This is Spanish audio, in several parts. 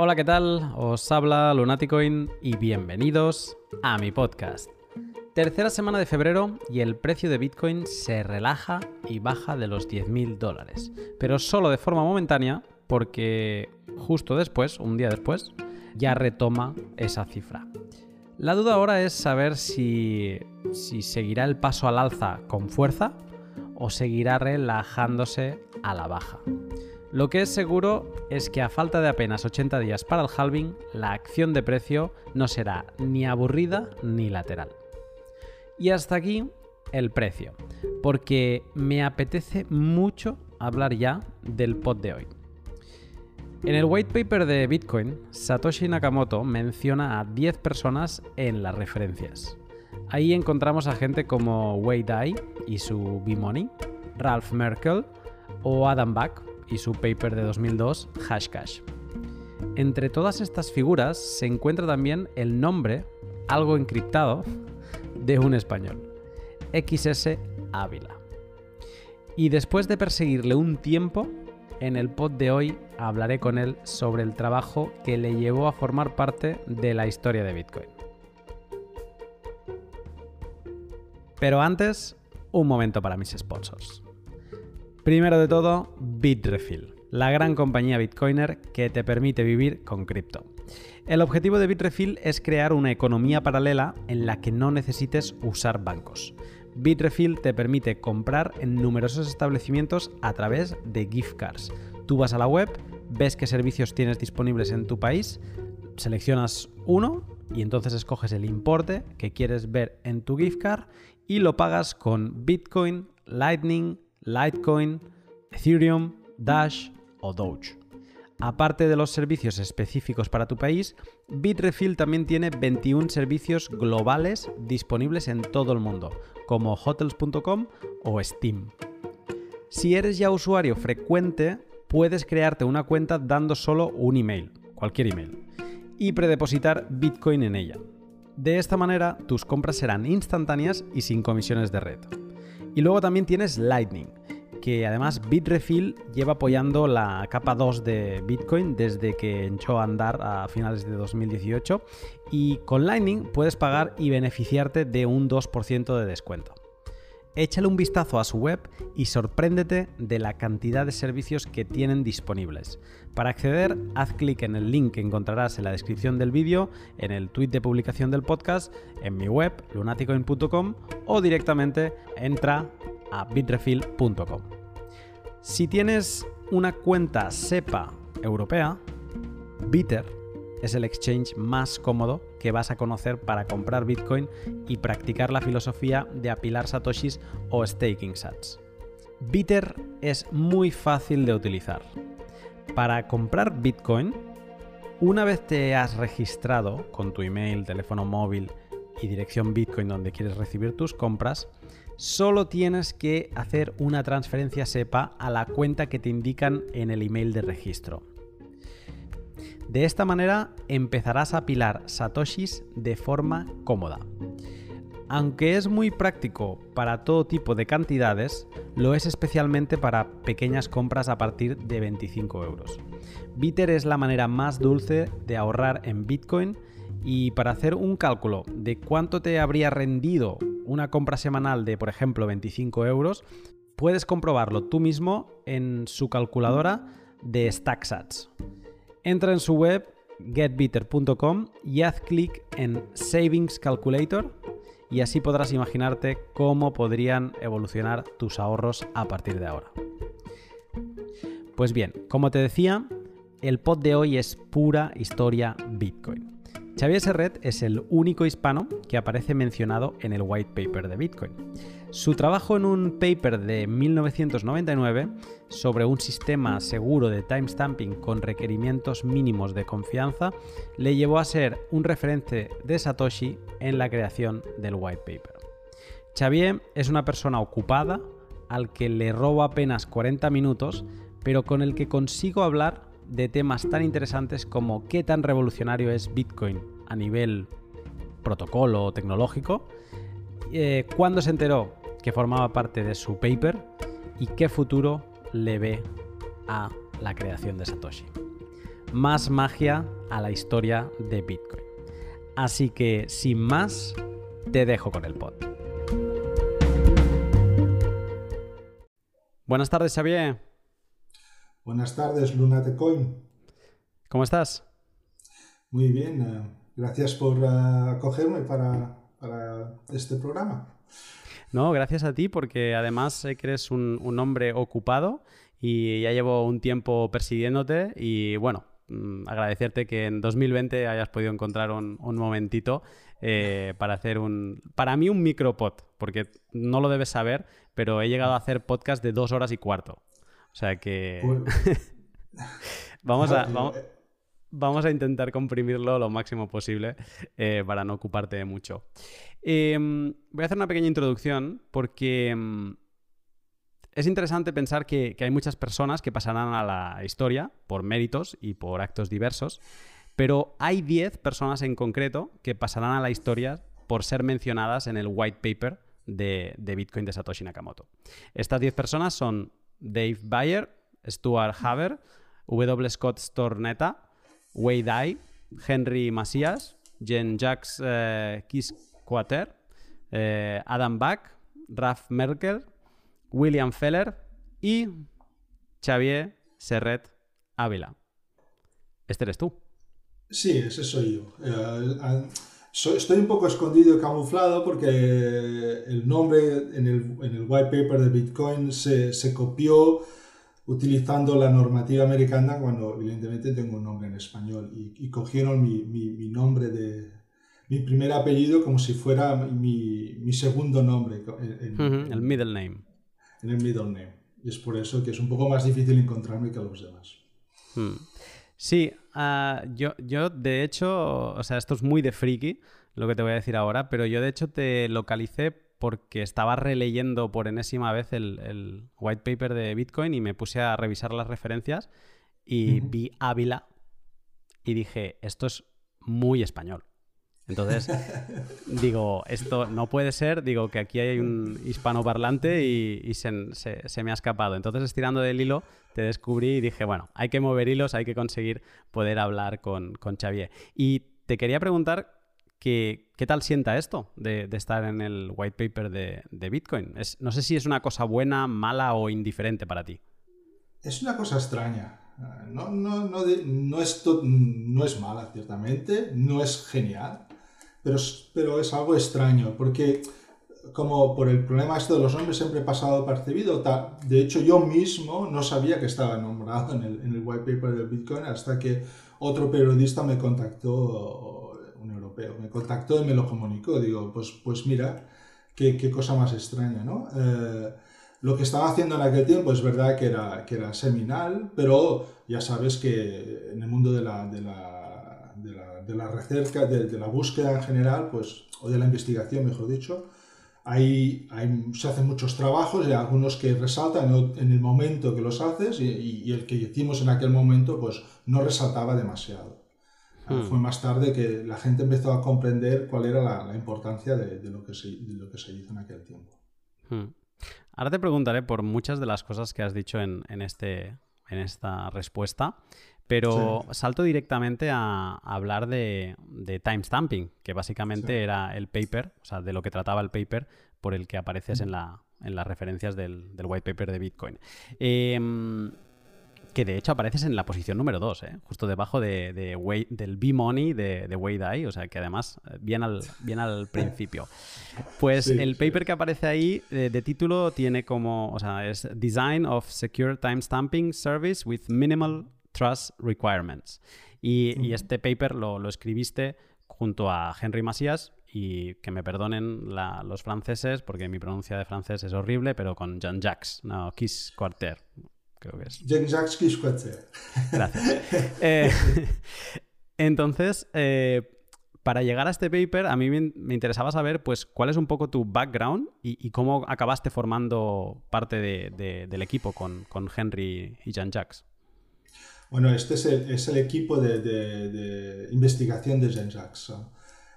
Hola, ¿qué tal? Os habla Lunaticoin y bienvenidos a mi podcast. Tercera semana de febrero y el precio de Bitcoin se relaja y baja de los 10.000 dólares, pero solo de forma momentánea porque justo después, un día después, ya retoma esa cifra. La duda ahora es saber si, si seguirá el paso al alza con fuerza o seguirá relajándose a la baja. Lo que es seguro es que a falta de apenas 80 días para el halving, la acción de precio no será ni aburrida ni lateral. Y hasta aquí el precio, porque me apetece mucho hablar ya del pod de hoy. En el white paper de Bitcoin, Satoshi Nakamoto menciona a 10 personas en las referencias. Ahí encontramos a gente como Wei Dai y su B-Money, Ralph Merkel o Adam Back y su paper de 2002, Hashcash. Entre todas estas figuras se encuentra también el nombre, algo encriptado, de un español, XS Ávila. Y después de perseguirle un tiempo, en el pod de hoy hablaré con él sobre el trabajo que le llevó a formar parte de la historia de Bitcoin. Pero antes, un momento para mis sponsors. Primero de todo, Bitrefill, la gran compañía bitcoiner que te permite vivir con cripto. El objetivo de Bitrefill es crear una economía paralela en la que no necesites usar bancos. Bitrefill te permite comprar en numerosos establecimientos a través de gift cards. Tú vas a la web, ves qué servicios tienes disponibles en tu país, seleccionas uno y entonces escoges el importe que quieres ver en tu gift card y lo pagas con Bitcoin, Lightning, Litecoin, Ethereum, Dash o Doge. Aparte de los servicios específicos para tu país, Bitrefill también tiene 21 servicios globales disponibles en todo el mundo, como hotels.com o Steam. Si eres ya usuario frecuente, puedes crearte una cuenta dando solo un email, cualquier email, y predepositar Bitcoin en ella. De esta manera, tus compras serán instantáneas y sin comisiones de red. Y luego también tienes Lightning, que además Bitrefill lleva apoyando la capa 2 de Bitcoin desde que echó a andar a finales de 2018 y con Lightning puedes pagar y beneficiarte de un 2% de descuento. Échale un vistazo a su web y sorpréndete de la cantidad de servicios que tienen disponibles. Para acceder, haz clic en el link que encontrarás en la descripción del vídeo, en el tweet de publicación del podcast, en mi web lunaticoin.com o directamente entra a bitrefill.com. Si tienes una cuenta SEPA europea, Bitter es el exchange más cómodo que vas a conocer para comprar Bitcoin y practicar la filosofía de apilar satoshis o staking sats. Bitter es muy fácil de utilizar. Para comprar Bitcoin, una vez te has registrado con tu email, teléfono móvil y dirección Bitcoin donde quieres recibir tus compras, solo tienes que hacer una transferencia SEPA a la cuenta que te indican en el email de registro. De esta manera empezarás a apilar satoshis de forma cómoda. Aunque es muy práctico para todo tipo de cantidades, lo es especialmente para pequeñas compras a partir de 25 euros. Bitter es la manera más dulce de ahorrar en Bitcoin y para hacer un cálculo de cuánto te habría rendido una compra semanal de, por ejemplo, 25 euros, puedes comprobarlo tú mismo en su calculadora de StackSats. Entra en su web getbitter.com y haz clic en Savings Calculator y así podrás imaginarte cómo podrían evolucionar tus ahorros a partir de ahora. Pues bien, como te decía, el pod de hoy es pura historia Bitcoin. Xavier Serret es el único hispano que aparece mencionado en el white paper de Bitcoin. Su trabajo en un paper de 1999 sobre un sistema seguro de timestamping con requerimientos mínimos de confianza le llevó a ser un referente de Satoshi en la creación del white paper. Xavier es una persona ocupada al que le robo apenas 40 minutos, pero con el que consigo hablar de temas tan interesantes como qué tan revolucionario es Bitcoin a nivel protocolo tecnológico, eh, cuándo se enteró que formaba parte de su paper y qué futuro le ve a la creación de Satoshi. más magia a la historia de Bitcoin. Así que, sin más, te dejo con el pod. Buenas tardes, Xavier. Buenas tardes, Lunatecoin. ¿Cómo estás? Muy bien, eh, gracias por eh, acogerme para, este programa. No, gracias a ti porque además sé que eres un, un hombre ocupado y ya llevo un tiempo persiguiéndote y bueno, mm, agradecerte que en 2020 hayas podido encontrar un, momentito eh, para hacer un, para mí un micropod, porque no lo debes saber, pero he llegado a hacer podcast de dos horas y cuarto. O sea que vamos a... Vamos, a intentar comprimirlo lo máximo posible eh, para no ocuparte de mucho. Em, voy a hacer una pequeña introducción porque em, es interesante pensar que, hay muchas personas que pasarán a la historia por méritos y por actos diversos, pero hay 10 personas en concreto que pasarán a la historia por ser mencionadas en el white paper de, Bitcoin de Satoshi Nakamoto. Estas 10 personas son Dave Bayer, Stuart Haber, W. Scott Stornetta, Wei Dai, Henry Macias, Jen Jacques eh, Quater, eh, Adam Back, Raf Merkel, William Feller y Xavier Serret Ávila. Este eres tú. Sí, ese soy yo. Eh, estoy un poco escondido y camuflado porque el nombre en el, white paper de Bitcoin se, copió utilizando la normativa americana cuando evidentemente tengo un nombre en español y, cogieron mi, nombre de mi primer apellido como si fuera mi, segundo nombre. el middle name en el middle name. Y es por eso que es un poco más difícil encontrarme que los demás. Hmm. Sí, ah, yo, yo de hecho, o sea, esto es muy de friki lo que te voy a decir ahora, pero yo de hecho te localicé porque estaba releyendo por enésima vez el, white paper de Bitcoin y me puse a revisar las referencias y vi Ávila y dije, esto es muy español. Entonces, digo, esto no puede ser, digo que aquí hay un hispanoparlante y, y se, me ha escapado. Entonces, estirando del hilo, te descubrí y dije, bueno, hay que mover hilos, hay que conseguir poder hablar con, con Xavier. Y te quería preguntar que, qué tal sienta esto de, estar en el white paper de, Bitcoin. no sé si es una cosa buena, mala o indiferente para ti. Es una cosa extraña. No, no, no, no, es, no es mala, ciertamente, no es genial, pero, es algo extraño, porque como por el problema este de los nombres siempre he pasado percibido, de hecho yo mismo no sabía que estaba nombrado en el, white paper del Bitcoin hasta que otro periodista me contactó, europeo, me contactó y me lo comunicó. Digo, pues, pues mira, qué, cosa más extraña, ¿no? Eh, lo que estaba haciendo en aquel tiempo es verdad que era, que era seminal, pero ya sabes que en el mundo de la de la recerca, de, la búsqueda en general, pues, o de la investigación, mejor dicho, hay, se hacen muchos trabajos y algunos que resaltan en el momento que los haces y, el que hicimos en aquel momento, pues no resaltaba demasiado. Hmm. Fue más tarde que la gente empezó a comprender cuál era la, importancia de, lo que se, lo que se hizo en aquel tiempo. Hmm. Ahora te preguntaré por muchas de las cosas que has dicho en, este, en esta respuesta, pero salto directamente a, hablar de, de timestamping, que básicamente era el paper, o sea, de lo que trataba el paper por el que apareces en, la, en las referencias del, white paper de Bitcoin. Em, que de hecho apareces en la posición número 2, ¿eh? justo debajo de, del B-Money de, de Dai, o sea que además eh, bien al, bien al principio. Pues el paper que aparece ahí de, de, título tiene como, o sea, es Design of Secure Timestamping Service with Minimal Trust Requirements. Y, este paper lo, escribiste junto a Henry Macias y que me perdonen los franceses porque mi pronuncia de francés es horrible, pero con Jean-Jacques, no, Kiss Quarter, creo que es. Quarter. Gracias. Eh, entonces, eh, para llegar a este paper, a mí me, interesaba saber, pues, cuál es un poco tu background y, cómo acabaste formando parte del equipo con, con Henry y Jean-Jacques. Bueno, este es el, es el equipo de, de, investigación de Jean-Jacques.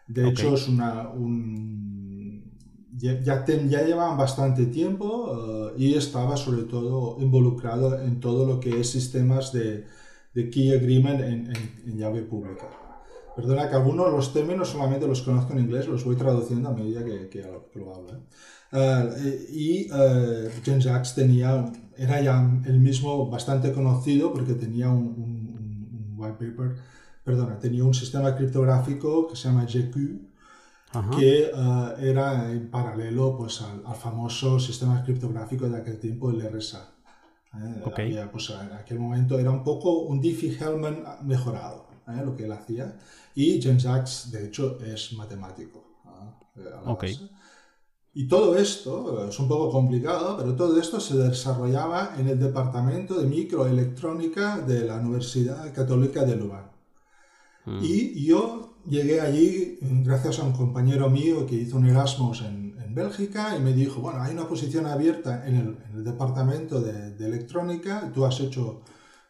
De hecho, es una, un, ya, ya, llevaban bastante tiempo eh, y estaba sobre todo involucrado en todo lo que es sistemas de, de Key Agreement en, llave pública. Perdona que algunos los términos solamente los conozco en inglés, los voy traduciendo a medida que, lo hablo. Eh, y uh, Jacques tenía, era ya el mismo bastante conocido porque tenía un, white paper, perdona, tenía un sistema criptográfico que se llama GQ, que era en paralelo pues, al, famoso sistema criptográfico de aquel tiempo, el RSA. ¿eh? pues, en aquel momento era un poco un Diffie-Hellman mejorado, ¿eh? lo que él hacía. Y Jean-Jacques, de hecho, es matemático. ¿eh? Y todo esto, es un poco complicado, pero todo esto se desarrollaba en el departamento de microelectrónica de la Universidad Católica de Louvain. Mm. Y yo llegué allí gracias a un compañero mío que hizo un Erasmus en, Bélgica y me dijo, bueno, hay una posición abierta en el, departamento de, electrónica, tú has hecho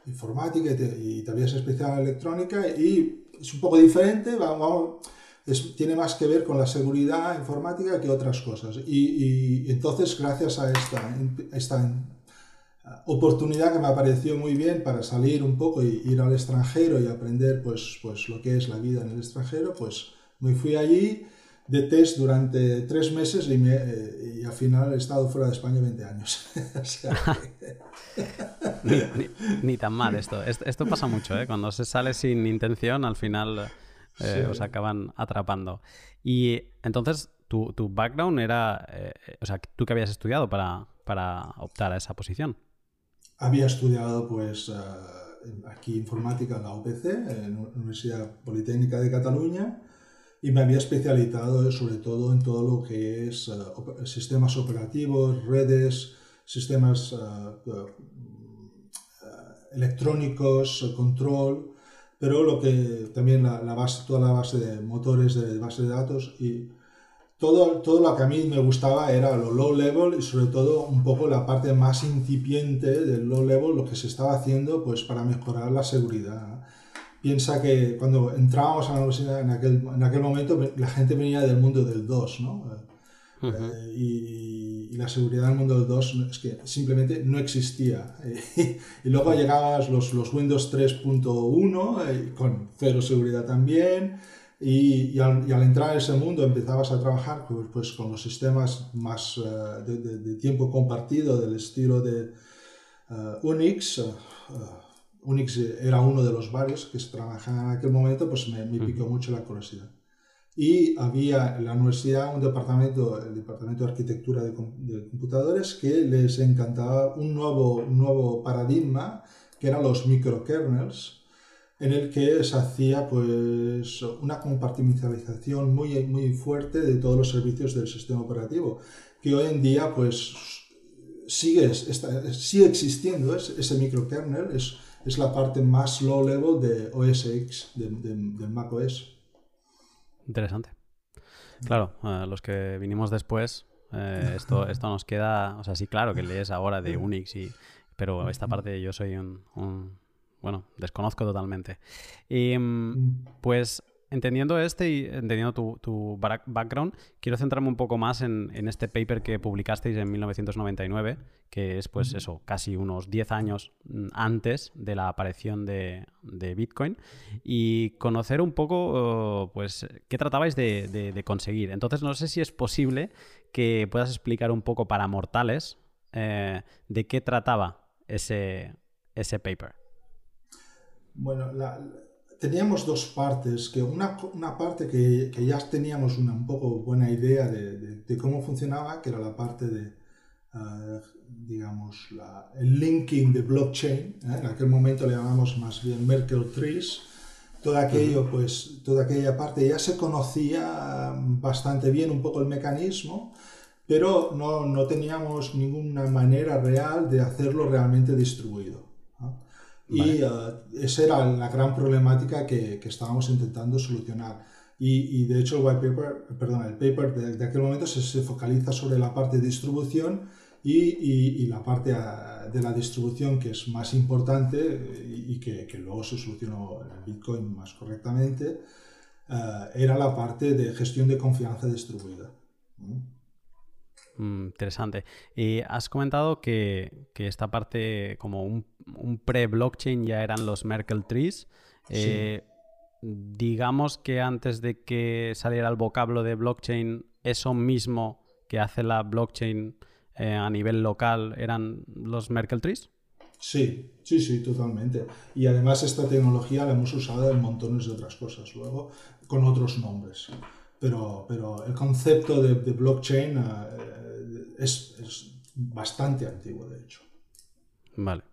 informática y te, habías especializado en electrónica y es un poco diferente, vamos, tiene más que ver con la seguridad informática que otras cosas. Y, entonces, gracias a esta, esta oportunidad que me pareció muy bien para salir un poco y ir al extranjero y aprender pues, pues lo que es la vida en el extranjero, pues me fui allí de test durante tres meses y, eh, al final he estado fuera de España 20 años. ni, tan mal esto. esto. pasa mucho, ¿eh? Cuando se sale sin intención, al final eh, os acaban atrapando. Y entonces, tu, tu background era, o sea, ¿tú qué habías estudiado para, para optar a esa posición? Había estudiado, pues, aquí informática en la UPC, en la Universidad Politécnica de Cataluña y me había especializado sobre todo en todo lo que es eh, sistemas operativos, redes, sistemas electrónicos, control, pero lo que también la, base, toda la base de motores de base de datos y todo, todo lo que a mí me gustaba era lo low level y sobre todo un poco la parte más incipiente del low level, lo que se estaba haciendo pues para mejorar la seguridad piensa que cuando entrábamos a la universidad en aquel, en aquel momento la gente venía del mundo del 2, ¿no? Eh, y, la seguridad del mundo del 2 es que simplemente no existía. y luego llegaban los, los Windows 3.1 eh, con cero seguridad también. Y, al, entrar en ese mundo empezabas a trabajar pues, pues con los sistemas más eh, de, de, tiempo compartido del estilo de Unix Unix era uno de los varios que se trabajaban en aquel momento, pues me, picó mucho la curiosidad. Y había en la universidad un departamento, el departamento de arquitectura de, computadores, que les encantaba un nuevo, nuevo paradigma, que eran los microkernels, en el que se hacía pues una compartimentalización muy, muy fuerte de todos los servicios del sistema operativo, que hoy en día pues sigue, sigue existiendo ese microkernel, es es la parte más low level de OS X, de, de, Mac OS. Interesante. Claro, los que vinimos después, eh, esto, esto nos queda, o sea, sí, claro que lees ahora de Unix, y, pero esta parte yo soy un, un bueno, desconozco totalmente. Y mm, pues entendiendo este y entendiendo tu, background, quiero centrarme un poco más en, este paper que publicasteis en 1999, que es pues eso, casi unos 10 años mm, antes de la aparición de, Bitcoin, y conocer un poco oh, pues qué tratabais de, conseguir. Entonces no sé si es posible que puedas explicar un poco para mortales eh, de qué trataba ese, ese paper. Bueno, la, teníamos dos partes, que una, una parte que, que, ya teníamos una un poco buena idea de, de, cómo funcionaba, que era la parte de, uh, digamos, la, el linking de blockchain, ¿eh? en aquel momento le llamamos más bien Merkle Trees, todo aquello, pues, toda aquella parte ya se conocía bastante bien un poco el mecanismo, pero no, no teníamos ninguna manera real de hacerlo realmente distribuido. Y uh, esa era la gran problemática que, que estábamos intentando solucionar. Y, y, de hecho el white paper, perdón, el paper de, de aquel momento se, se, focaliza sobre la parte de distribución y, y, y, la parte uh, de la distribución que es más importante y, que, que, luego se solucionó el Bitcoin más correctamente, uh, era la parte de gestión de confianza distribuida. Mm, interesante. Y has comentado que, esta parte, como un, un pre-blockchain ya eran los Merkle Trees. Eh, digamos que antes de que saliera el vocablo de blockchain, eso mismo que hace la blockchain eh, a nivel local eran los Merkle Trees. Sí, sí, sí, totalmente. Y además esta tecnología la hemos usado en montones de otras cosas luego, con otros nombres. Pero, pero el concepto de, blockchain eh, es, es bastante antiguo, de hecho. Vale.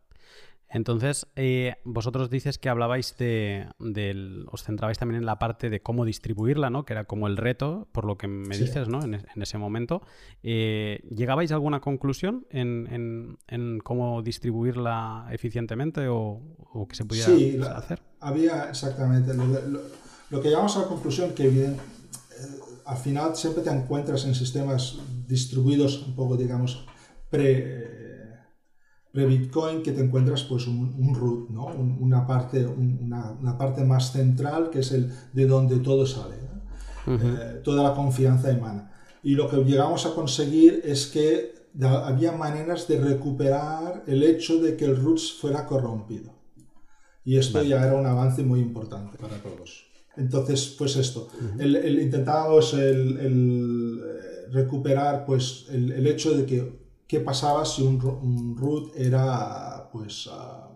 Entonces, eh, vosotros dices que hablabais de, del, os centrabais también en la parte de cómo distribuirla, ¿no? Que era como el reto, por lo que me dices, ¿no? En, ese momento. Eh, ¿Llegabais a alguna conclusión en, cómo distribuirla eficientemente o, que se pudiera sí, hacer? Había exactamente. Lo, que llegamos a la conclusión que bien, eh, al final siempre te encuentras en sistemas distribuidos un poco, digamos, pre pre-Bitcoin que te encuentras pues un, root, ¿no? una, parte, una, parte más central que es el de donde todo sale, eh, toda la confianza emana. Y lo que llegamos a conseguir es que había maneras de recuperar el hecho de que el root fuera corrompido. Y esto ya era un avance muy importante para todos. Entonces, pues esto, el, intentábamos el, eh, recuperar pues el hecho de que qué pasaba si un, root era, pues, ah,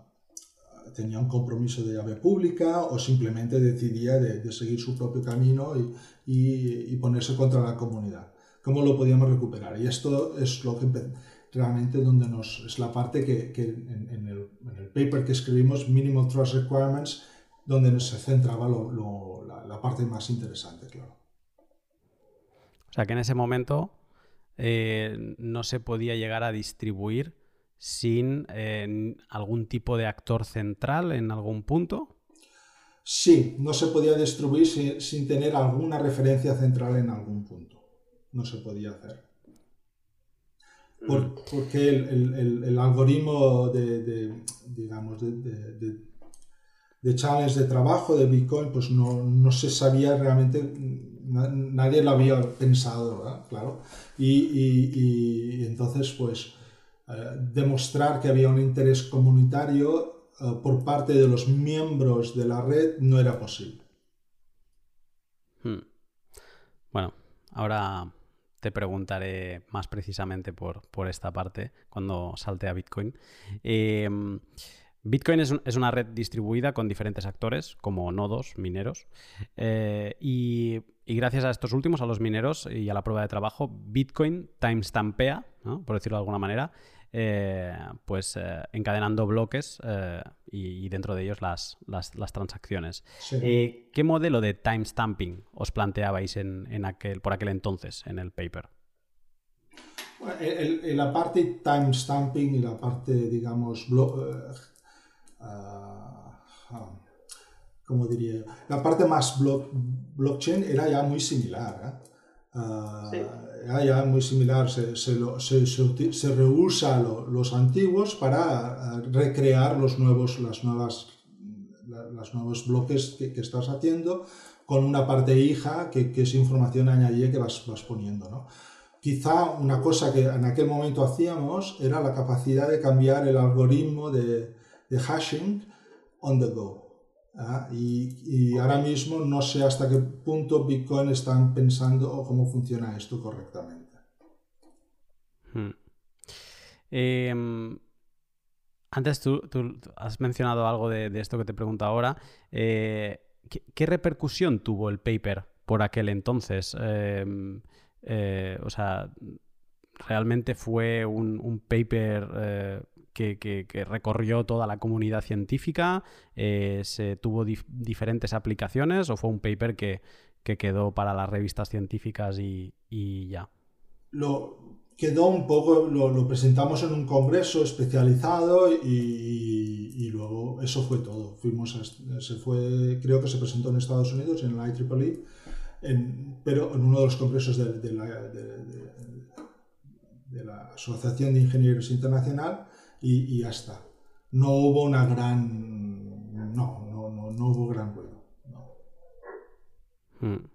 tenía un compromiso de llave pública o simplemente decidía de, seguir su propio camino y, ponerse contra la comunidad. ¿Cómo lo podíamos recuperar? Y esto es lo que realmente donde nos es la parte que, en, el, paper que escribimos, Minimal Trust Requirements, donde se centraba la, la parte más interesante, claro. O sea que en ese momento eh, no se podía llegar a distribuir sin eh, algún tipo de actor central en algún punto? Sí, no se podía distribuir sin, tener alguna referencia central en algún punto. No se podía hacer. Mm. porque el, algoritmo de, digamos, de, de, challenge de trabajo de Bitcoin, pues no, no se sabía realmente nadie lo había pensado, Claro. Y, entonces, pues, eh, demostrar que había un interés comunitario eh, por parte de los miembros de la red no era posible. Hmm. Bueno, ahora te preguntaré más precisamente por, por esta parte cuando salte a Bitcoin. Eh, Bitcoin es, una red distribuida con diferentes actores, como nodos, mineros, eh, y, gracias a estos últimos, a los mineros y a la prueba de trabajo, Bitcoin timestampea, por decirlo de alguna manera, eh, pues eh, encadenando bloques y, dentro de ellos las, transacciones. ¿Qué modelo de timestamping os planteabais en, aquel, por aquel entonces en el paper? la parte timestamping y la parte, digamos, como diría, la parte más blockchain era ya muy similar. ¿eh? Ah, era ya muy similar, se, se, se, reusa los antiguos para recrear los nuevos, las nuevas, los nuevos bloques que, estás haciendo con una parte hija que, es información añadida que vas, vas poniendo. ¿no? Quizá una cosa que en aquel momento hacíamos era la capacidad de cambiar el algoritmo de, de hashing on the go. ¿ah? Y, ahora mismo no sé hasta qué punto Bitcoin están pensando o cómo funciona esto correctamente. Hmm. Em, antes tú, has mencionado algo de, esto que te pregunto ahora. Eh, ¿qué, repercusión tuvo el paper por aquel entonces? Em, eh, o sea, realmente fue un, paper que, recorrió toda la comunidad científica? Eh, ¿Se tuvo diferentes aplicaciones o fue un paper que, quedó para las revistas científicas y, ya? Lo quedó un poco, lo, presentamos en un congreso especializado y, luego eso fue todo. Fuimos se fue, creo que se presentó en Estados Unidos, en la IEEE, en, pero en uno de los congresos de la Asociación de Ingenieros Internacional y, ya está. No hubo una gran... No, no, no, hubo gran ruido. Hmm.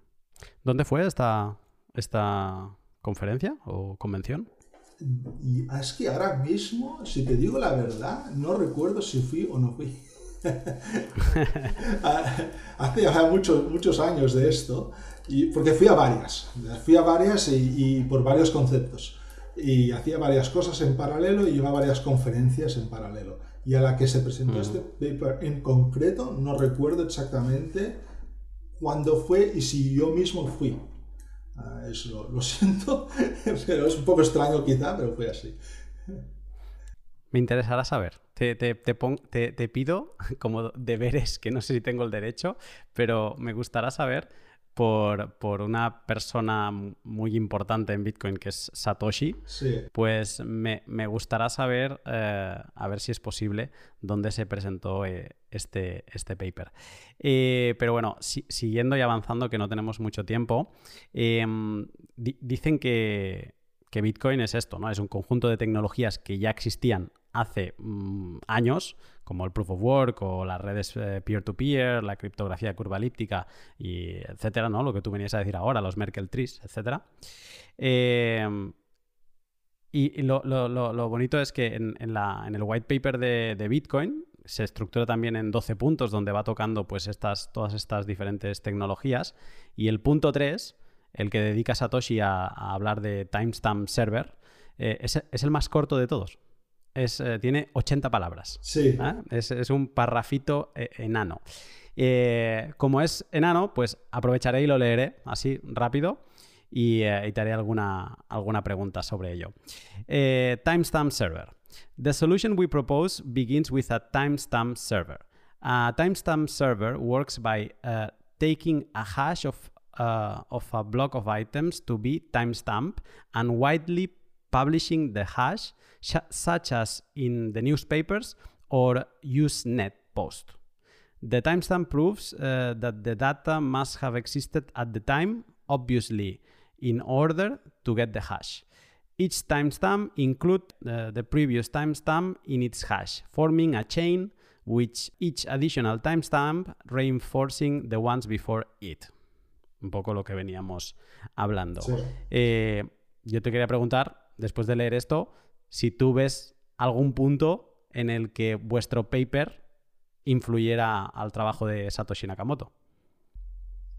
¿Dónde fue esta, esta conferencia o convención? y es que ahora mismo, si te digo la verdad, no recuerdo si fui o no fui. Hace ya muchos, muchos años de esto, y, porque fui a varias, fui a varias y, por varios conceptos. Y hacía varias cosas en paralelo y iba a varias conferencias en paralelo. Y a la que se presentó este paper en concreto, no recuerdo exactamente cuándo fue y si yo mismo fui. Ah, eso lo siento, pero es un poco extraño quizá, pero fue así. Me interesará saber. Te, te, te, pido como deberes, que no sé si tengo el derecho, pero me gustará saber por, por una persona muy importante en Bitcoin, que es Satoshi. Pues me, me, gustará saber, eh, a ver si es posible, dónde se presentó eh, este, este paper. Eh, pero bueno, siguiendo y avanzando, que no tenemos mucho tiempo, em, dicen que, que Bitcoin es esto, ¿no? Es un conjunto de tecnologías que ya existían hace mm, años, como el proof of work o las redes eh, peer-to-peer, la criptografía curva elíptica, y etcétera, ¿no? Lo que tú venías a decir ahora, los Merkle trees, etcétera. Em, y, lo, bonito es que en, el white paper de, Bitcoin se estructura también en 12 puntos donde va tocando pues estas, todas estas diferentes tecnologías. Y el punto 3, el que dedica Satoshi a, hablar de timestamp server, eh, es el más corto de todos. Eh, tiene 80 palabras. Sí. ¿Ah? Es, un parrafito eh, enano. Como es enano, pues aprovecharé y lo leeré así rápido y, te haré alguna, alguna pregunta sobre ello. timestamp server. The solution we propose begins with a timestamp server. A timestamp server works by uh, taking a hash of, uh, of a block of items to be timestamp and widely publishing the hash such as in the newspapers or Usenet post. The timestamp proves uh, that the data must have existed at the time, obviously, in order to get the hash. Each timestamp includes uh, the previous timestamp in its hash, forming a chain which each additional timestamp reinforcing the ones before it. Un poco lo que veníamos hablando. Sí. Eh, yo te quería preguntar, después de leer esto, si tú ves algún punto en el que vuestro paper influyera al trabajo de Satoshi Nakamoto.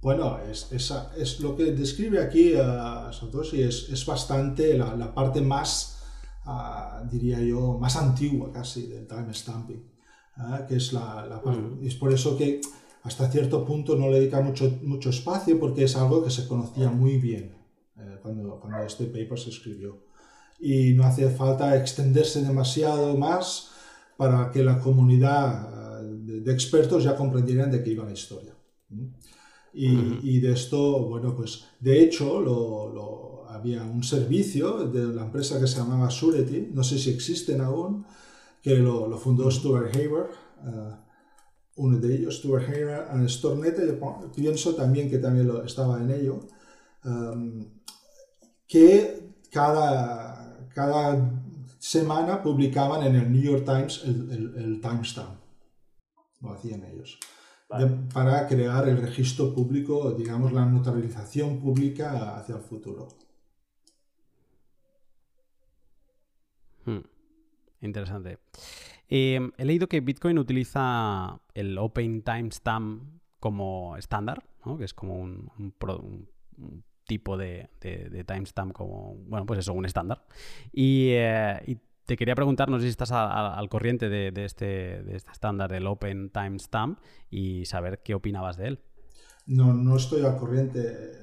Bueno, es, es, lo que describe aquí uh, Satoshi es, bastante la, parte más, ah, diría yo, más antigua casi del time stamping, ¿eh? que es la, es por eso que hasta cierto punto no le dedica mucho, mucho espacio porque es algo que se conocía muy bien eh, cuando, cuando este paper se escribió. Y no hace falta extenderse demasiado más para que la comunidad eh, de, expertos ya comprendieran de qué iba la historia. Y, y, de esto, bueno, pues de hecho lo, había un servicio de la empresa que se llamaba Surety, no sé si existen aún, que lo, fundó Stuart Haber, uno de ellos, Stuart Haber, en Stornet, yo pienso también que también lo, estaba en ello, um, que cada cada semana publicaban en el New York Times el, timestamp. Lo hacían ellos. para crear el registro público, digamos, la notarización pública hacia el futuro. Hmm. Interesante. Em, he leído que Bitcoin utiliza el Open Timestamp como estándar, que es como un, tipo de, timestamp como, bueno, pues eso, un estándar. Y, eh, te quería preguntar, no si estás al corriente de, este, de este estándar del Open Timestamp y saber qué opinabas de él. No, no estoy al corriente.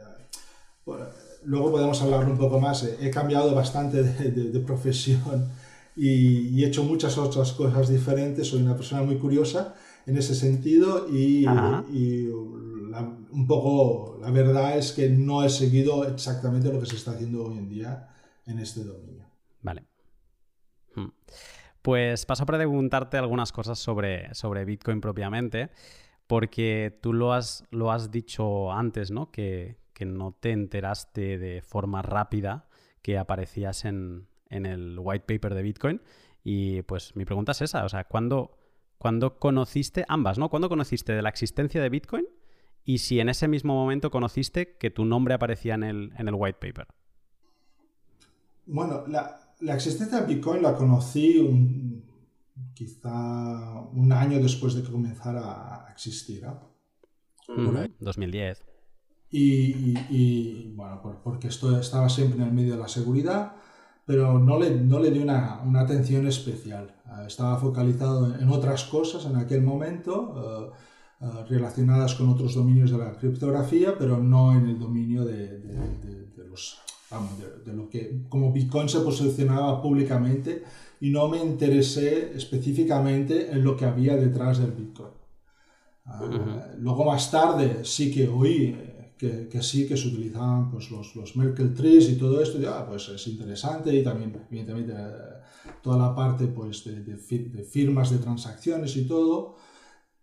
Luego podemos hablar un poco más. He cambiado bastante de, profesión y, he hecho muchas otras cosas diferentes. Soy una persona muy curiosa en ese sentido y, y un poco la verdad es que no he seguido exactamente lo que se está haciendo hoy en día en este dominio. Vale. Hmm. Pues paso a preguntarte algunas cosas sobre, sobre Bitcoin propiamente, porque tú lo has, lo has dicho antes, ¿no? Que, no te enteraste de forma rápida que aparecías en, el white paper de Bitcoin. Y pues mi pregunta es esa, o sea, ¿cuándo, ¿cuándo conociste ambas, ¿no? ¿Cuándo conociste de la existencia de Bitcoin y si en ese mismo momento conociste que tu nombre aparecía en el, en el white paper. Bueno, la, la existencia de Bitcoin la conocí un, quizá un año después de que comenzara a existir. ¿eh? 2010. Y, bueno, porque esto estaba siempre en el medio de la seguridad, pero no le, no le di una, una atención especial. Eh, estaba focalizado en otras cosas en aquel momento, eh, relacionadas con otros dominios de la criptografía, pero no en el dominio de, de, los, de, lo que, como Bitcoin se posicionaba públicamente y no me interesé específicamente en lo que había detrás del Bitcoin. Uh Luego más tarde sí que oí que, que, sí que se utilizaban pues, los, los Merkle trees y todo esto, ya, pues es interesante y también evidentemente toda la parte pues, de, de, firmas de transacciones y todo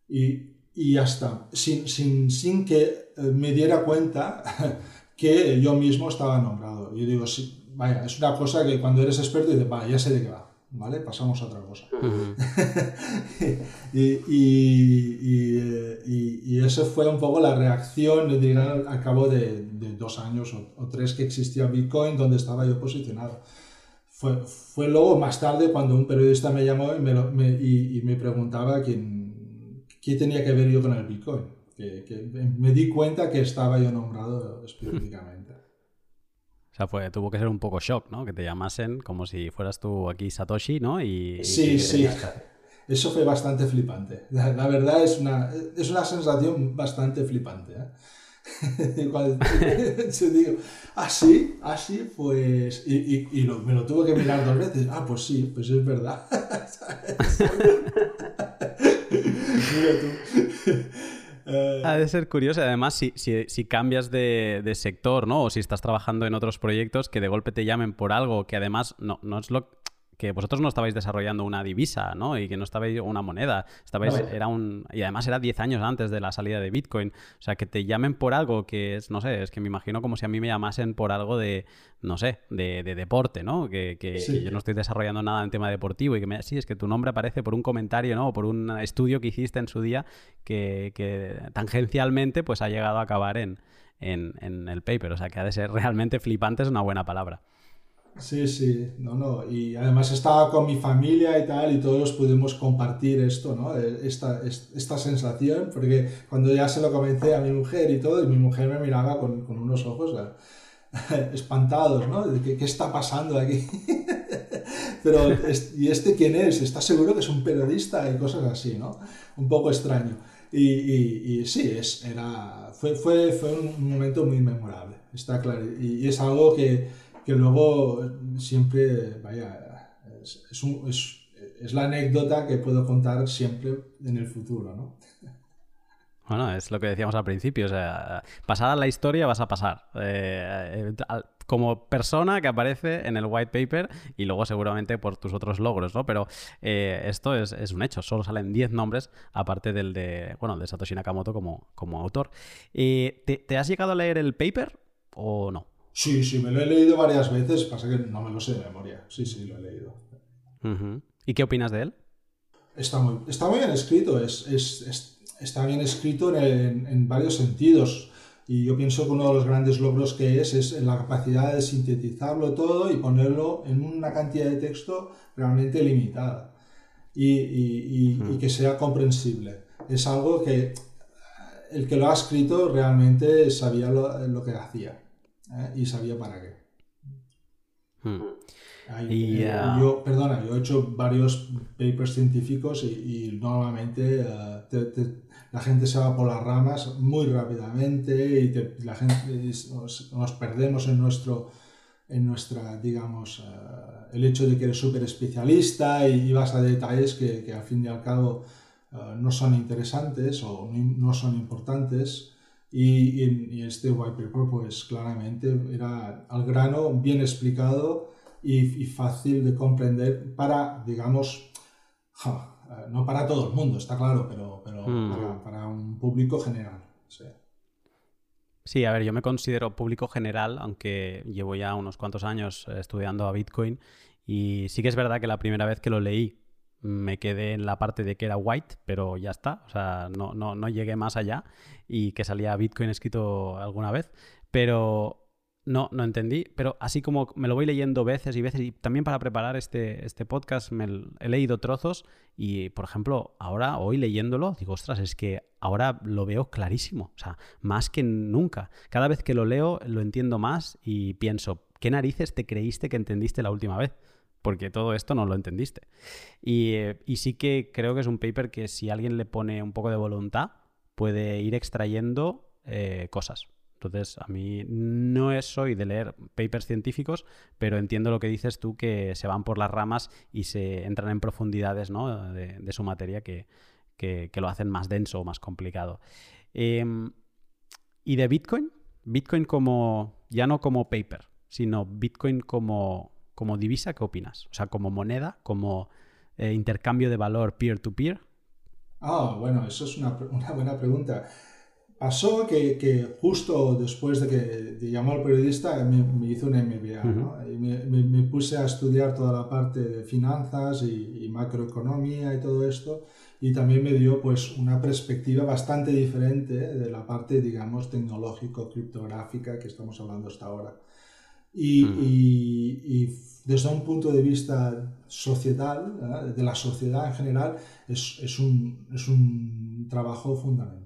y, y ya está, sin, sin, sin que eh, me diera cuenta que yo mismo estaba nombrado. Yo digo, sí, vaya, es una cosa que cuando eres experto dices, vaya, ya sé de qué va. ¿Vale? Pasamos a otra cosa. y, y, y, eso fue un poco la reacción, al cabo de, de dos años o, tres que existía Bitcoin, donde estaba yo posicionado. Fue, fue luego más tarde cuando un periodista me llamó y me, y, me preguntaba quién, qué tenía que ver yo con el Bitcoin. Que, que me di cuenta que estaba yo nombrado específicamente. O sea, fue, tuvo que ser un poco shock, ¿no? Que te llamasen como si fueras tú aquí Satoshi, ¿no? Y, sí, sí. Eso fue bastante flipante. La, verdad es una, es una sensación bastante flipante. ¿eh? Cuando te digo, ah, sí, ah, pues. Y, y, y lo, me lo tuve que mirar dos veces. Ah, pues sí, pues es verdad. Mira tú. Ha de ser curioso, además, si, si, cambias de, de, sector, ¿no? O si estás trabajando en otros proyectos, que de golpe te llamen por algo que además no, no es lo que vosotros no estabais desarrollando una divisa, ¿no? Y que no estabais una moneda. Estabais, era un, y además era 10 años antes de la salida de Bitcoin. O sea, que te llamen por algo que es, no sé, es que me imagino como si a mí me llamasen por algo de, no sé, de, deporte, ¿no? Que, yo no estoy desarrollando nada en tema deportivo y que me, sí, es que tu nombre aparece por un comentario, ¿no? O por un estudio que hiciste en su día que, que tangencialmente pues ha llegado a acabar en, en, en el paper. O sea, que ha de ser realmente flipante, es una buena palabra. Sí, sí, no, no. Y además estaba con mi familia y tal, y todos pudimos compartir esto, ¿no? E, esta, esta sensación, porque cuando ya se lo comenté a mi mujer y todo, y mi mujer me miraba con, con unos ojos espantados, ¿no? De ¿qué, ¿Qué, está pasando aquí? Pero, ¿y este quién es? ¿Estás seguro que es un periodista? Y cosas así, ¿no? Un poco extraño. Y, y, y sí, es, era, fue, fue, fue un momento muy memorable, está claro. y es algo que que luego siempre, vaya, es, es, es, la anécdota que puedo contar siempre en el futuro, ¿no? Bueno, es lo que decíamos al principio, o sea, pasada la historia vas a pasar. Eh, como persona que aparece en el white paper y luego seguramente por tus otros logros, ¿no? Pero eh, esto es, es, un hecho, solo salen 10 nombres aparte del de, bueno, de Satoshi Nakamoto como, como autor. ¿te, ¿Te has llegado a leer el paper o no? Sí, sí, me lo he leído varias veces, pasa que no me lo sé de memoria. Sí, sí, lo he leído. ¿Y qué opinas de él? Está muy, está muy bien escrito, es, es, está bien escrito en, en, varios sentidos. Y yo pienso que uno de los grandes logros que es es la capacidad de sintetizarlo todo y ponerlo en una cantidad de texto realmente limitada y, y, y, que sea comprensible. Es algo que el que lo ha escrito realmente sabía lo, lo que hacía. ¿Eh? y sabía para qué. Hmm. y, eh, yo, perdona, yo he hecho varios papers científicos y, y normalmente eh, la gente se va por las ramas muy rápidamente y la gente, nos, perdemos en nuestro en nuestra, digamos, el hecho de que eres súper especialista y, vas a detalles que, que, al fin y al cabo no son interesantes o no son importantes y, este white paper, pues claramente era al grano, bien explicado y, fácil de comprender para, digamos, no para todo el mundo, está claro, pero, pero hmm. para, un público general. Sí. sí. a ver, yo me considero público general, aunque llevo ya unos cuantos años eh, estudiando a Bitcoin y sí que es verdad que la primera vez que lo leí me quedé en la parte de que era white, pero ya está, o sea, no, no, no llegué más allá y que salía Bitcoin escrito alguna vez, pero no, no entendí, pero así como me lo voy leyendo veces y veces, y también para preparar este, este podcast me he leído trozos y, por ejemplo, ahora, hoy leyéndolo, digo, ostras, es que ahora lo veo clarísimo, o sea, más que nunca. Cada vez que lo leo lo entiendo más y pienso, ¿qué narices te creíste que entendiste la última vez? Porque todo esto no lo entendiste. Y, y sí que creo que es un paper que si alguien le pone un poco de voluntad, puede ir extrayendo eh, cosas. Entonces, a mí no es soy de leer papers científicos, pero entiendo lo que dices tú, que se van por las ramas y se entran en profundidades de, su materia que, lo hacen más denso o más complicado. Em, ¿Y de Bitcoin? Bitcoin como, ya no como paper, sino Bitcoin como, como divisa, ¿qué opinas? O sea, como moneda, como eh, intercambio de valor peer-to-peer. Ah, bueno, eso es una, una buena pregunta. Pasó que, justo después de que llamó al periodista me, hizo un MBA ¿no? y me, puse a estudiar toda la parte de finanzas y, macroeconomía y todo esto y también me dio pues una perspectiva bastante diferente de la parte digamos tecnológico criptográfica que estamos hablando hasta ahora y, y, desde un punto de vista societal de la sociedad en general es, es, un, es un trabajo fundamental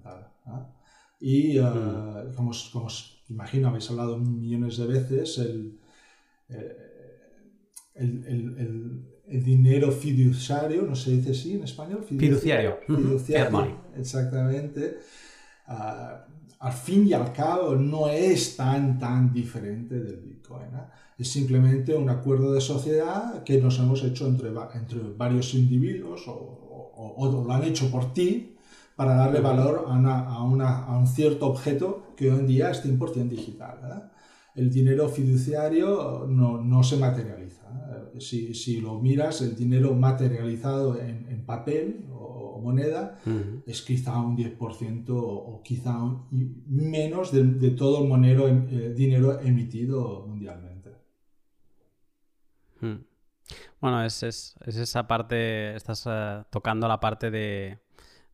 y, uh, como, como, os imagino, habéis hablado millones de veces, el, eh, el, el, el, dinero fiduciario, no se dice así en español, fiduciario. Fiduciario, exactamente. Uh, al fin y al cabo no es tan, tan diferente del Bitcoin. ¿eh? Es simplemente un acuerdo de sociedad que nos hemos hecho entre, entre varios individuos o, o, o, lo han hecho por ti para darle valor a, a, un cierto objeto que hoy en día es 100% digital. El dinero fiduciario no, no se materializa. Si, si, lo miras, el dinero materializado en, en papel o, moneda es quizá un 10% o, quizá menos de, de, todo el monero, eh, dinero emitido mundialmente. Bueno, es, es, es, esa parte, estás eh, tocando la parte de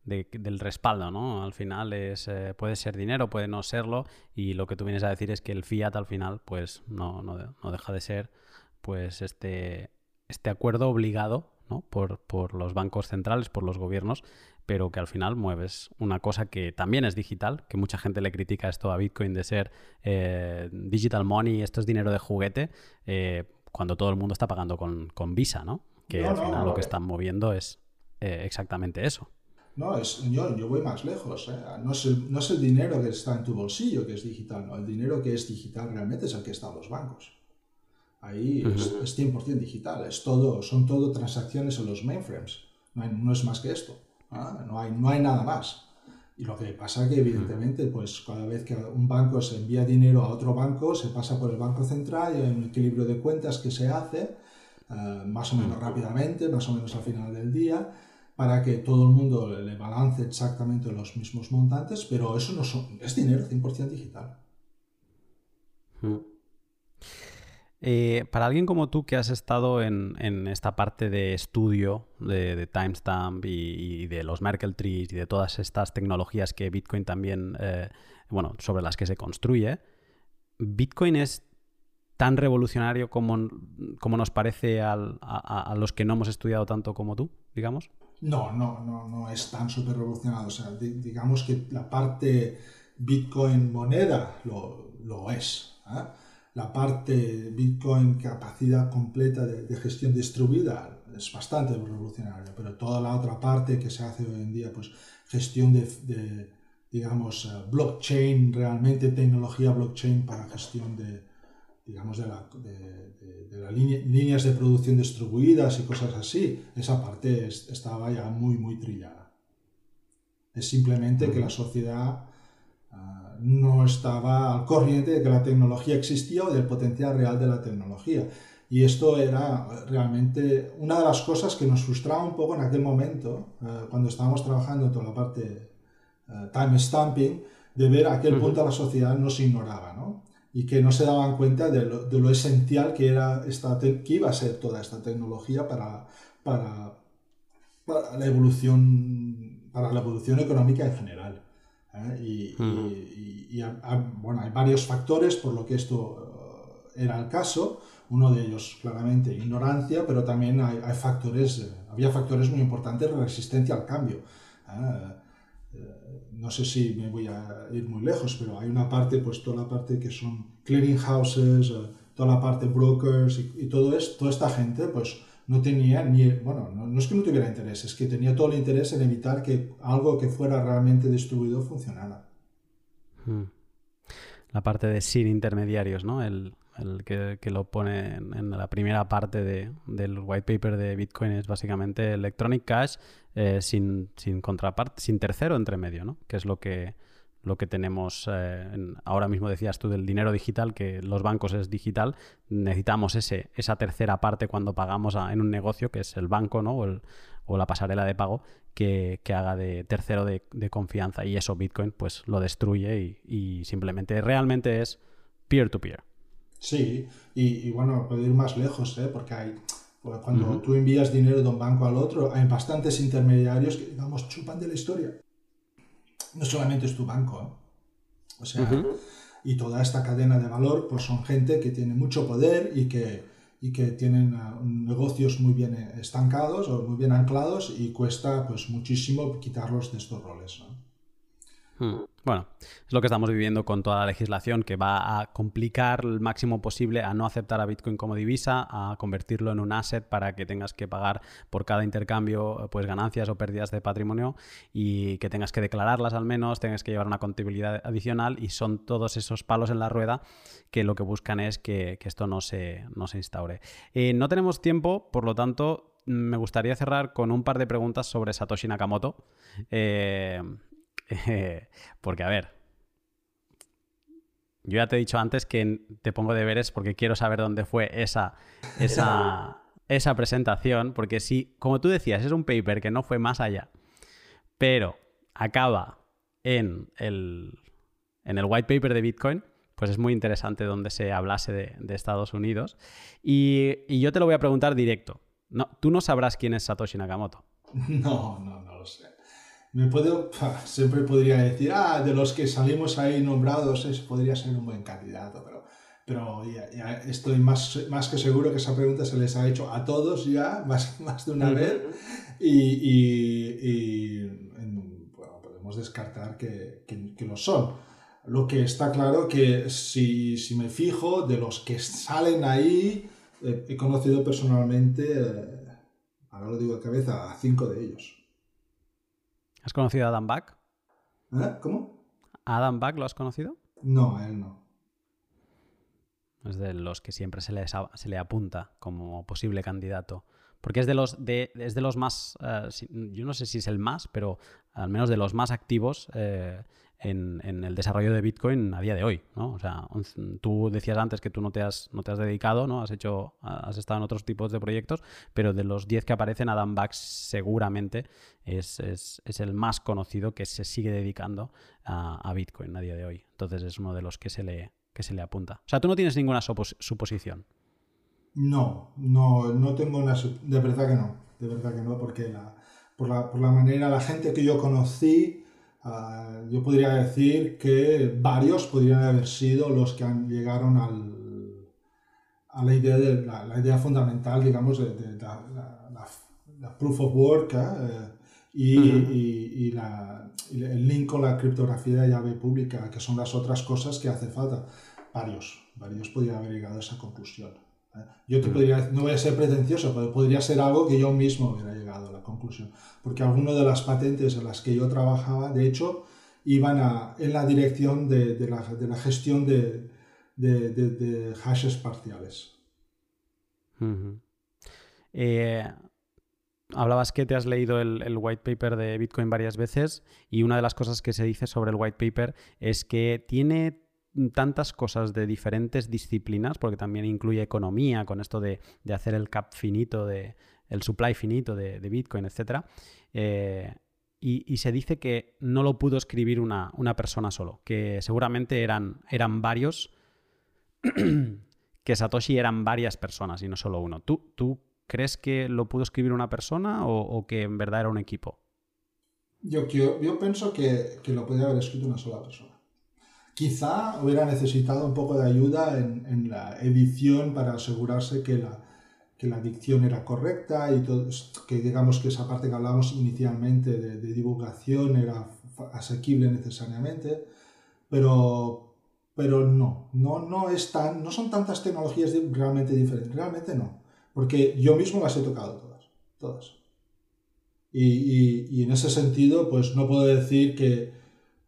del respaldo, ¿no? Al final es, eh, puede ser dinero, puede no serlo, y lo que tú vienes a decir es que el fiat al final, pues no, no, no deja de ser pues este, este acuerdo obligado ¿no? por, por, los bancos centrales, por los gobiernos, pero que al final mueves una cosa que también es digital, que mucha gente le critica esto a Bitcoin de ser eh, digital money, esto es dinero de juguete, eh, cuando todo el mundo está pagando con, con Visa, ¿no? Que al final lo que están moviendo es exactamente eso. No, es, yo, yo voy más lejos. ¿eh? No, es el, no, es el, dinero que está en tu bolsillo que es digital. El dinero que es digital realmente es el que está en los bancos. Ahí es, 100% digital. Es todo, son todo transacciones en los mainframes. No, no es más que esto. ¿ah? No, hay, no hay nada más. Y lo que pasa que evidentemente, pues cada vez que un banco se envía dinero a otro banco, se pasa por el banco central y hay un equilibrio de cuentas que se hace eh, más o menos rápidamente, más o menos al final del día para que todo el mundo le balance exactamente los mismos montantes, pero eso no es dinero 100% digital. Hmm. Eh, para alguien como tú que has estado en, esta parte de estudio de, timestamp y, de los Merkle trees y de todas estas tecnologías que Bitcoin también, eh, bueno, sobre las que se construye, ¿Bitcoin es tan revolucionario como, nos parece a los que no hemos estudiado tanto como tú, digamos? No, no, no, no es tan súper revolucionado. O sea, digamos que la parte Bitcoin moneda lo, es. ¿eh? La parte Bitcoin capacidad completa de, gestión distribuida es bastante revolucionaria, pero toda la otra parte que se hace hoy en día, pues gestión de, digamos, eh, blockchain, realmente tecnología blockchain para gestión de, digamos, de, la, de, las líneas de producción distribuidas y cosas así, esa parte estaba ya muy, muy trillada. Es simplemente que la sociedad ah, no estaba al corriente de que la tecnología existía o del potencial real de la tecnología. Y esto era realmente una de las cosas que nos frustraba un poco en aquel momento, ah, cuando estábamos trabajando en toda la parte uh, time stamping, de ver a aquel punto la sociedad nos ignoraba. ¿no? y que no se daban cuenta de lo, de lo esencial que, era esta que iba a ser toda esta tecnología para, para, para la evolución para la evolución económica en general. ¿Eh? Y, y, bueno, hay varios factores por lo que esto era el caso. Uno de ellos, claramente, ignorancia, pero también hay, factores, eh, había factores muy importantes de resistencia al cambio. Ah, eh, no sé si me voy a ir muy lejos, pero hay una parte, pues toda la parte que son clearing houses, eh, toda la parte brokers y, todo esto, toda esta gente, pues no tenía ni, bueno, no, es que no tuviera interés, es que tenía todo el interés en evitar que algo que fuera realmente distribuido funcionara. Hmm. La parte de sin intermediarios, ¿no? El, el que, lo pone en, la primera parte de, del white paper de Bitcoin es básicamente Electronic Cash eh, sin, sin contraparte, sin tercero entre medio, ¿no? Que es lo que, lo que tenemos eh, ahora mismo decías tú del dinero digital, que los bancos es digital, necesitamos ese, esa tercera parte cuando pagamos en un negocio, que es el banco ¿no? o, la pasarela de pago, que, haga de tercero de, confianza. Y eso Bitcoin pues lo destruye y, simplemente realmente es peer-to-peer. Sí, y, bueno, puedo ir más lejos, ¿eh? porque hay... Cuando tú envías dinero de un banco al otro, hay bastantes intermediarios que, digamos, chupan de la historia no solamente es tu banco, ¿eh? o sea, y toda esta cadena de valor, pues son gente que tiene mucho poder y que, y que tienen ah, negocios muy bien estancados o muy bien anclados y cuesta pues muchísimo quitarlos de estos roles. ¿no? Hmm. Bueno, es lo que estamos viviendo con toda la legislación que va a complicar el máximo posible a no aceptar a Bitcoin como divisa, a convertirlo en un asset para que tengas que pagar por cada intercambio pues ganancias o pérdidas de patrimonio y que tengas que declararlas al menos, tengas que llevar una contabilidad adicional y son todos esos palos en la rueda que lo que buscan es que, esto no se, no se instaure. Eh, no tenemos tiempo, por lo tanto, me gustaría cerrar con un par de preguntas sobre Satoshi Nakamoto. Eh, porque, a ver, yo ya te he dicho antes que te pongo deberes porque quiero saber dónde fue esa, esa, esa presentación, porque si, como tú decías, es un paper que no fue más allá, pero acaba en el, en el white paper de Bitcoin, pues es muy interesante donde se hablase de, Estados Unidos. Y, y, yo te lo voy a preguntar directo. No, tú no sabrás quién es Satoshi Nakamoto. No, no, no lo sé me puedo, siempre podría decir, ah, de los que salimos ahí nombrados, ese podría ser un buen candidato, pero, pero ya, estoy más, más que seguro que esa pregunta se les ha hecho a todos ya, más, más de una vez, y, bueno, podemos descartar que, que, lo son. Lo que está claro que si, si me fijo, de los que salen ahí, eh, he conocido personalmente, eh, ahora lo digo de cabeza, a cinco de ellos. ¿Has conocido a Adam Back? ¿Eh? ¿Cómo? ¿A Adam Back lo has conocido? No, él no. Es de los que siempre se le, se le apunta como posible candidato. Porque es de los, de, es de los más, eh, yo no sé si es el más, pero al menos de los más activos eh, en, el desarrollo de Bitcoin a día de hoy. O sea, tú decías antes que tú no te has, no te has dedicado, ¿no? Has hecho, has estado en otros tipos de proyectos, pero de los 10 que aparecen, Adam Bax seguramente es, el más conocido que se sigue dedicando a, Bitcoin a día de hoy. Entonces es uno de los que se le, que se le apunta. O sea, tú no tienes ninguna suposición. No, no, no tengo una... De verdad que no, de verdad que no, porque la, por, la, por la manera, la gente que yo conocí Ah, yo podría decir que varios podrían haber sido los que han, llegaron al, a la idea, de, la, idea fundamental, digamos, de, la, proof of work ¿eh? y, y, y, el link con la criptografía de llave pública, que son las otras cosas que hace falta. Varios, varios podrían haber llegado a esa conclusión. Yo te podría, no voy a ser pretencioso, pero podría ser algo que yo mismo hubiera la conclusión. Porque algunas de las patentes en las que yo trabajaba, de hecho, iban a, en la dirección de, de, la, de la, gestión de, de, hashes parciales. Eh, hablabas que te has leído el, el, white paper de Bitcoin varias veces y una de las cosas que se dice sobre el white paper es que tiene tantas cosas de diferentes disciplinas, porque también incluye economía con esto de, hacer el cap finito, de, el supply finito de, Bitcoin, etc. Eh, y, se dice que no lo pudo escribir una, persona solo, que seguramente eran, eran varios, que Satoshi eran varias personas y no solo uno. ¿Tú, tú crees que lo pudo escribir una persona o, que en verdad era un equipo? Yo, yo, pienso que, que lo podía haber escrito una sola persona Quizá hubiera necesitado un poco de ayuda en, la edición para asegurarse que la, que la dicción era correcta y que digamos que esa parte que hablábamos inicialmente de, divulgación era asequible necesariamente, pero, pero no, no, no, es tan, no son tantas tecnologías realmente diferentes, realmente no, porque yo mismo las he tocado todas, todas. Y, en ese sentido, pues no puedo decir que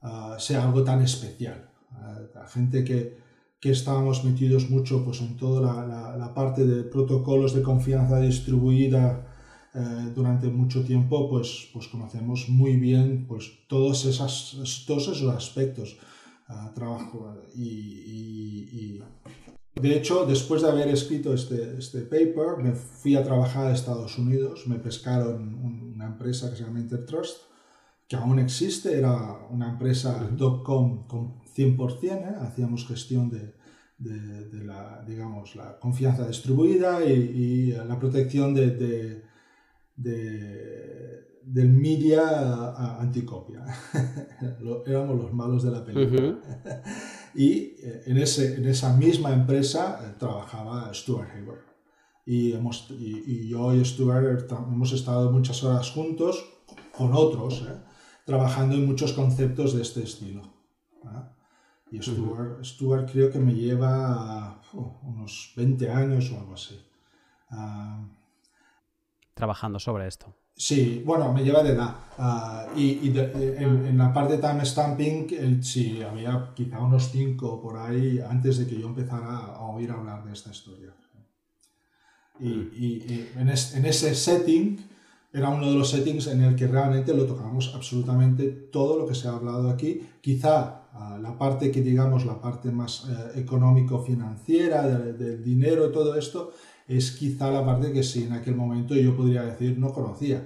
ah, sea algo tan especial. Ah, la gente que, que, estábamos metidos mucho pues, en toda la, la, parte de protocolos de confianza distribuida eh, durante mucho tiempo, pues, pues conocemos muy bien pues, todos, esas, todos esos aspectos. Uh, trabajo y, y, de hecho, después de haber escrito este, este paper, me fui a trabajar a Estados Unidos, me pescaron una empresa que se llama Intertrust, que aún existe, era una empresa .com con 100%, ¿eh? hacíamos gestión de, de, la, digamos, la confianza distribuida y, y la protección de, del media anticopia. Éramos los malos de la película. Y eh, en, ese, en esa misma empresa eh, trabajaba Stuart Haber. Y, hemos, y, yo y Stuart hemos estado muchas horas juntos con otros, eh, trabajando en muchos conceptos de este estilo. Y Stuart, Stuart, creo que me lleva oh, unos 20 años o algo así. Ah, trabajando sobre esto. Sí, bueno, me lleva de edad. Ah, y, eh, en, la parte de time stamping, sí, había quizá unos cinco por ahí antes de que yo empezara a oír hablar de esta historia. Y, en, ese setting era uno de los settings en el que realmente lo tocamos absolutamente todo lo que se ha hablado aquí. Quizá ah, la parte que digamos, la parte más eh, económico-financiera, del dinero, todo esto, es quizá la parte que sí, en aquel momento yo podría decir no conocía.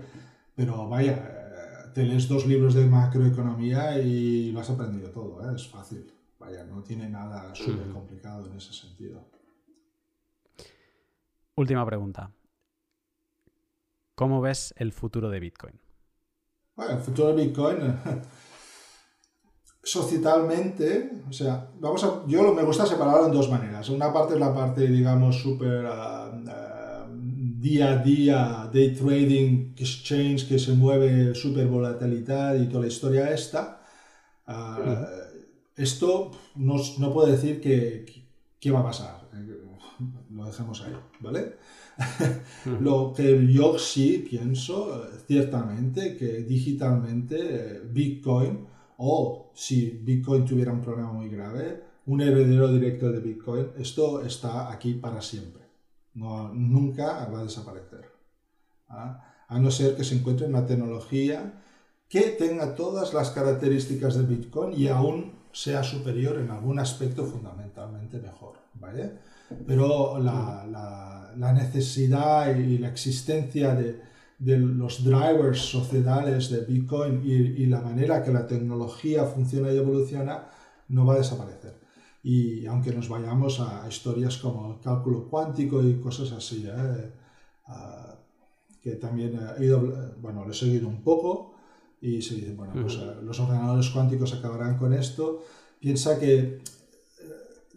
Pero vaya, eh, te lees dos libros de macroeconomía y lo has aprendido todo, ¿eh? es fácil. Vaya, no tiene nada súper complicado en ese sentido. Última pregunta. ¿Cómo ves el futuro de Bitcoin? Bueno, el futuro de Bitcoin societalmente, o sea, vamos a, yo me gusta separarlo en dos maneras. Una parte es la parte, digamos, súper ah, ah, día a día, day trading, exchange, que se mueve súper volatilidad y toda la historia esta. Ah, esto no, no, puedo decir que, qué va a pasar. Lo dejemos ahí, ¿vale? Lo que yo sí pienso, ciertamente, que digitalmente eh, Bitcoin o si Bitcoin tuviera un problema muy grave, un heredero directo de Bitcoin, esto está aquí para siempre. No, nunca va a desaparecer. ¿ah? A no ser que se encuentre una tecnología que tenga todas las características de Bitcoin y aún sea superior en algún aspecto fundamentalmente mejor. ¿vale? Pero la, la, la necesidad y la existencia de, de los drivers sociedades de Bitcoin y, la manera que la tecnología funciona y evoluciona no va a desaparecer. Y aunque nos vayamos a historias como el cálculo cuántico y cosas así, ¿eh? ah, que también he ido, bueno, lo he seguido un poco y se dice, bueno, pues eh, los ordenadores cuánticos acabarán con esto. Piensa que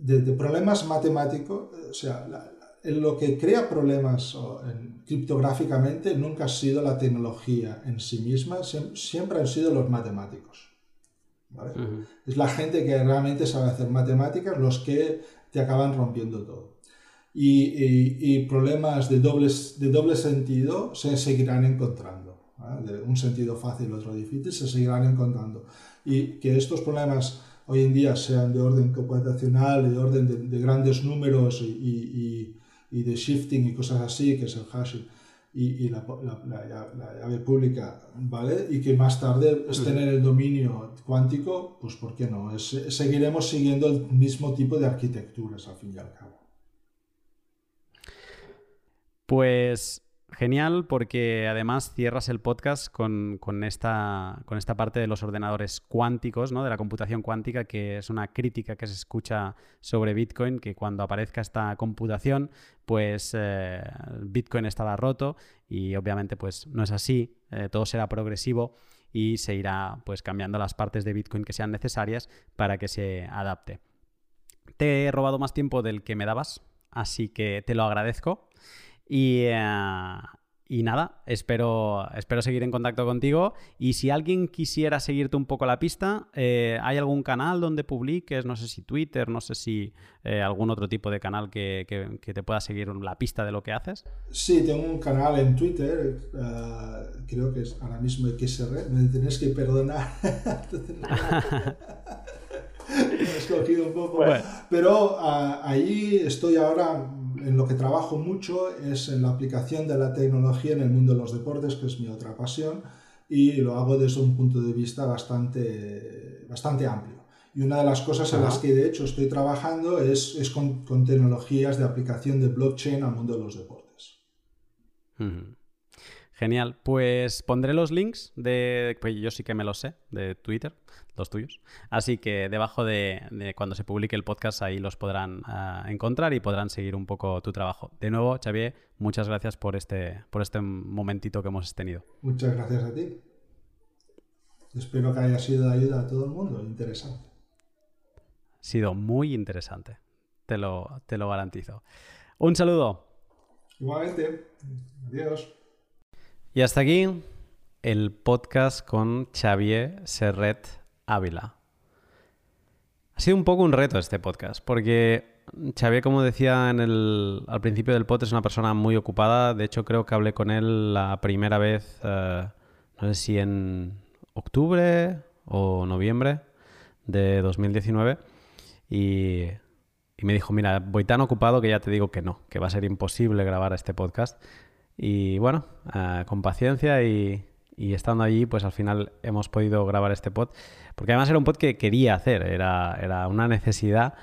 eh, de, problemas matemáticos, o sea, lo que crea problemas criptográficamente nunca ha sido la tecnología en sí misma, siempre han sido los matemáticos. Es la gente que realmente sabe hacer matemáticas los que te acaban rompiendo todo. Y, problemas de, dobles, de doble sentido se seguirán encontrando. De un sentido fácil, otro difícil, se seguirán encontrando. Y que estos problemas hoy en día sean de orden computacional, de orden de, grandes números y, y de shifting y cosas así, que es el hashing y, la, llave pública, ¿vale? Y que más tarde estén en el dominio cuántico, pues ¿por qué no? seguiremos siguiendo el mismo tipo de arquitecturas al fin y al cabo. Pues Genial, porque además cierras el podcast con, esta, parte de los ordenadores cuánticos, ¿no? de la computación cuántica, que es una crítica que se escucha sobre Bitcoin, que cuando aparezca esta computación, pues eh, Bitcoin estará roto y obviamente pues no es así, eh, todo será progresivo y se irá pues cambiando las partes de Bitcoin que sean necesarias para que se adapte. Te he robado más tiempo del que me dabas, así que te lo agradezco. Y, eh, y nada, espero, espero seguir en contacto contigo. Y si alguien quisiera seguirte un poco la pista, eh, ¿hay algún canal donde publiques? No sé si Twitter, no sé si eh, algún otro tipo de canal que, te pueda seguir la pista de lo que haces. Sí, tengo un canal en Twitter, creo que es ahora mismo XR, me tienes que perdonar. he escogido un poco. Pero ah, ahí estoy ahora en lo que trabajo mucho es en la aplicación de la tecnología en el mundo de los deportes, que es mi otra pasión, y lo hago desde un punto de vista bastante, bastante amplio. Y una de las cosas en las que de hecho estoy trabajando es, es con, tecnologías de aplicación de blockchain al mundo de los deportes. Genial. Pues pondré los links de. Pues yo sí que me los sé, de Twitter, los tuyos. Así que debajo de, cuando se publique el podcast ahí los podrán ah, encontrar y podrán seguir un poco tu trabajo. De nuevo, Xavier, muchas gracias por este, por este momentito que hemos tenido. Muchas gracias a ti. Espero que haya sido de ayuda a todo el mundo. Interesante. Ha sido muy interesante. Te lo, te lo garantizo. Un saludo. Igualmente. Adiós. Y hasta aquí el podcast con Xavier Serret Ávila. Ha sido un poco un reto este podcast, porque Xavier, como decía al principio del podcast, es una persona muy ocupada. De hecho, creo que hablé con él la primera vez, eh, no sé si en octubre o noviembre de 2019. Y, y me dijo, mira, voy tan ocupado que ya te digo que no, que va a ser imposible grabar este podcast. Y bueno, eh, con paciencia y, estando allí, pues al final hemos podido grabar este pod. Porque además era un pod que quería hacer, era, era una necesidad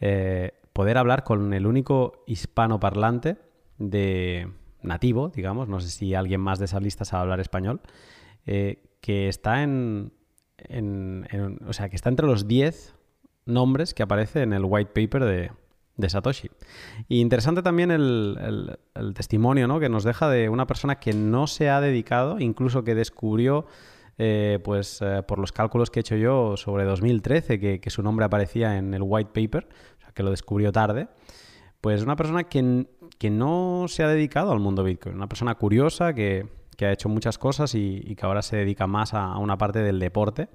eh, poder hablar con el único hispanoparlante de nativo, digamos, no sé si alguien más de esa lista sabe hablar español, eh, que está en, o sea, que está entre los 10 nombres que aparece en el white paper de, de Satoshi. Y interesante también el, testimonio ¿no? que nos deja de una persona que no se ha dedicado, incluso que descubrió, eh, pues eh, por los cálculos que he hecho yo sobre 2013, que, su nombre aparecía en el white paper, o sea, que lo descubrió tarde, pues una persona que, que no se ha dedicado al mundo Bitcoin, una persona curiosa que, ha hecho muchas cosas y, que ahora se dedica más a una parte del deporte.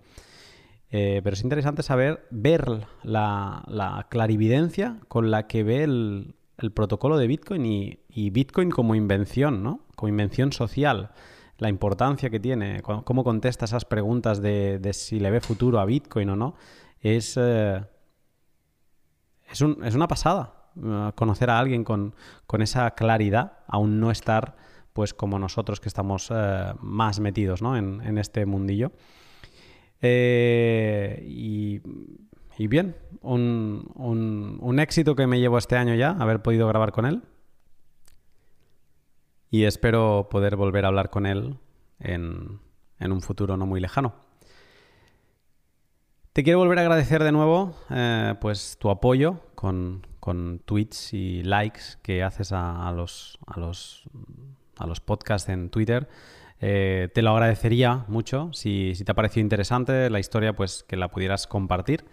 Eh, pero es interesante saber, ver la, clarividencia con la que ve el, protocolo de Bitcoin y, Bitcoin como invención, ¿no? Como invención social, la importancia que tiene, cómo contesta esas preguntas de, si le ve futuro a Bitcoin o no, es, eh, es, una pasada eh, conocer a alguien con, esa claridad, aún no estar pues como nosotros que estamos más metidos ¿no? en, en este mundillo. Eh, y, bien, un, éxito que me llevo este año ya, haber podido grabar con él. Y espero poder volver a hablar con él en, un futuro no muy lejano. Te quiero volver a agradecer de nuevo eh, pues tu apoyo con, tweets y likes que haces a, los, podcasts en Twitter. Eh, te lo agradecería mucho si, te ha parecido interesante la historia, pues que la pudieras compartir.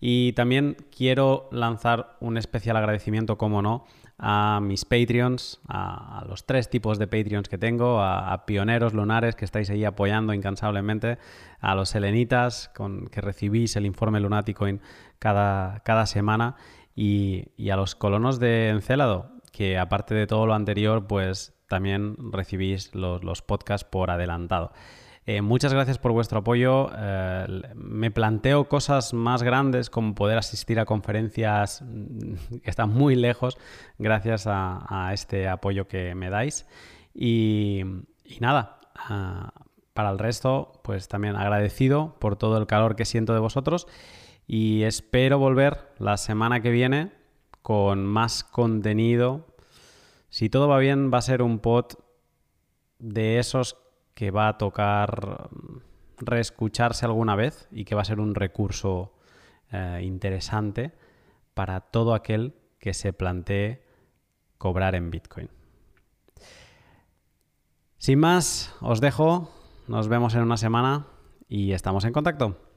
Y también quiero lanzar un especial agradecimiento, como no, a mis Patreons, a, los tres tipos de Patreons que tengo, a, pioneros lunares que estáis ahí apoyando incansablemente, a los helenitas con, que recibís el informe cada, cada semana y, y a los colonos de Encélado, que aparte de todo lo anterior, pues también recibís los, podcasts por adelantado. Eh, muchas gracias por vuestro apoyo. Eh, me planteo cosas más grandes como poder asistir a conferencias mm, que están muy lejos gracias a, este apoyo que me dais. Y, nada, ah, para el resto, pues también agradecido por todo el calor que siento de vosotros y espero volver la semana que viene con más contenido si todo va bien, va a ser un pod de esos que va a tocar mm, reescucharse alguna vez y que va a ser un recurso eh, interesante para todo aquel que se plantee cobrar en Bitcoin. Sin más, os dejo. Nos vemos en una semana. y estamos en contacto.